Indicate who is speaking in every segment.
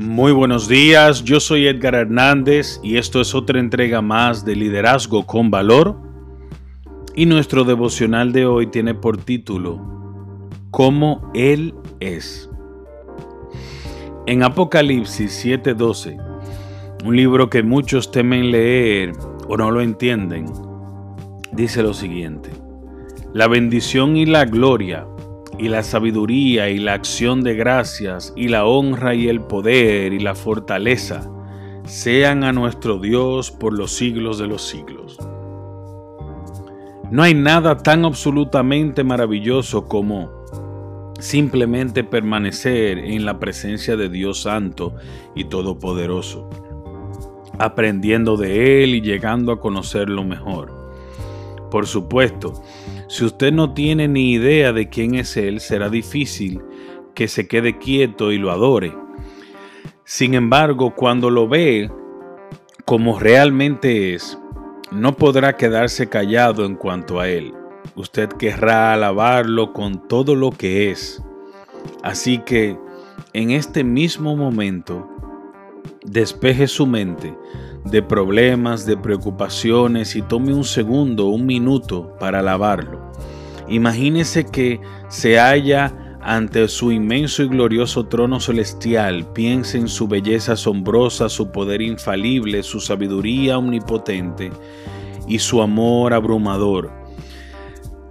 Speaker 1: Muy buenos días, yo soy Edgar Hernández y esto es otra entrega más de Liderazgo con Valor. Y nuestro devocional de hoy tiene por título Cómo Él es. En Apocalipsis 7:12, un libro que muchos temen leer o no lo entienden, dice lo siguiente. La bendición y la gloria y la sabiduría y la acción de gracias y la honra y el poder y la fortaleza sean a nuestro Dios por los siglos de los siglos. No hay nada tan absolutamente maravilloso como simplemente permanecer en la presencia de Dios Santo y Todopoderoso, aprendiendo de Él y llegando a conocerlo mejor. Por supuesto, si usted no tiene ni idea de quién es Él, será difícil que se quede quieto y lo adore. Sin embargo, cuando lo ve como realmente es, no podrá quedarse callado en cuanto a Él. Usted querrá alabarlo con todo lo que es. Así que, en este mismo momento, despeje su mente de problemas, de preocupaciones y tome un segundo, un minuto para alabarlo. Imagínese que se halla ante su inmenso y glorioso trono celestial, piense en su belleza asombrosa, su poder infalible, su sabiduría omnipotente y su amor abrumador.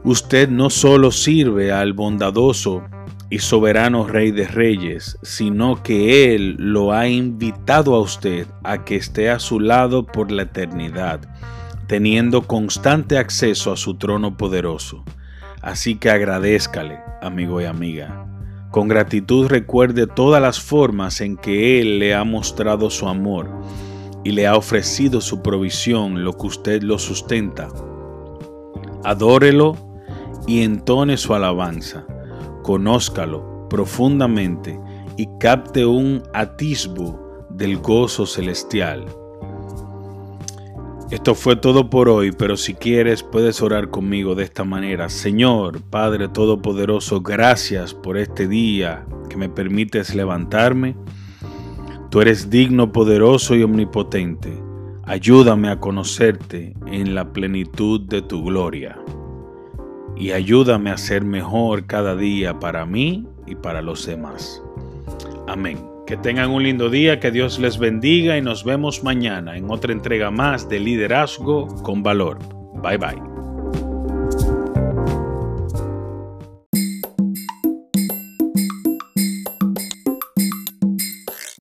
Speaker 1: Usted no solo sirve al bondadoso y soberano Rey de Reyes, sino que Él lo ha invitado a usted a que esté a su lado por la eternidad, teniendo constante acceso a su trono poderoso. Así que agradézcale, amigo y amiga. Con gratitud recuerde todas las formas en que Él le ha mostrado su amor y le ha ofrecido su provisión, lo que usted lo sustenta. Adórelo y entone su alabanza conózcalo profundamente y capte un atisbo del gozo celestial. Esto fue todo por hoy, pero si quieres puedes orar conmigo de esta manera. Señor, Padre Todopoderoso, gracias por este día que me permites levantarme. Tú eres digno, poderoso y omnipotente. Ayúdame a conocerte en la plenitud de tu gloria y ayúdame a ser mejor cada día para mí y para los demás. Amén. Que tengan un lindo día, que Dios les bendiga y nos vemos mañana en otra entrega más de Liderazgo con Valor. Bye bye.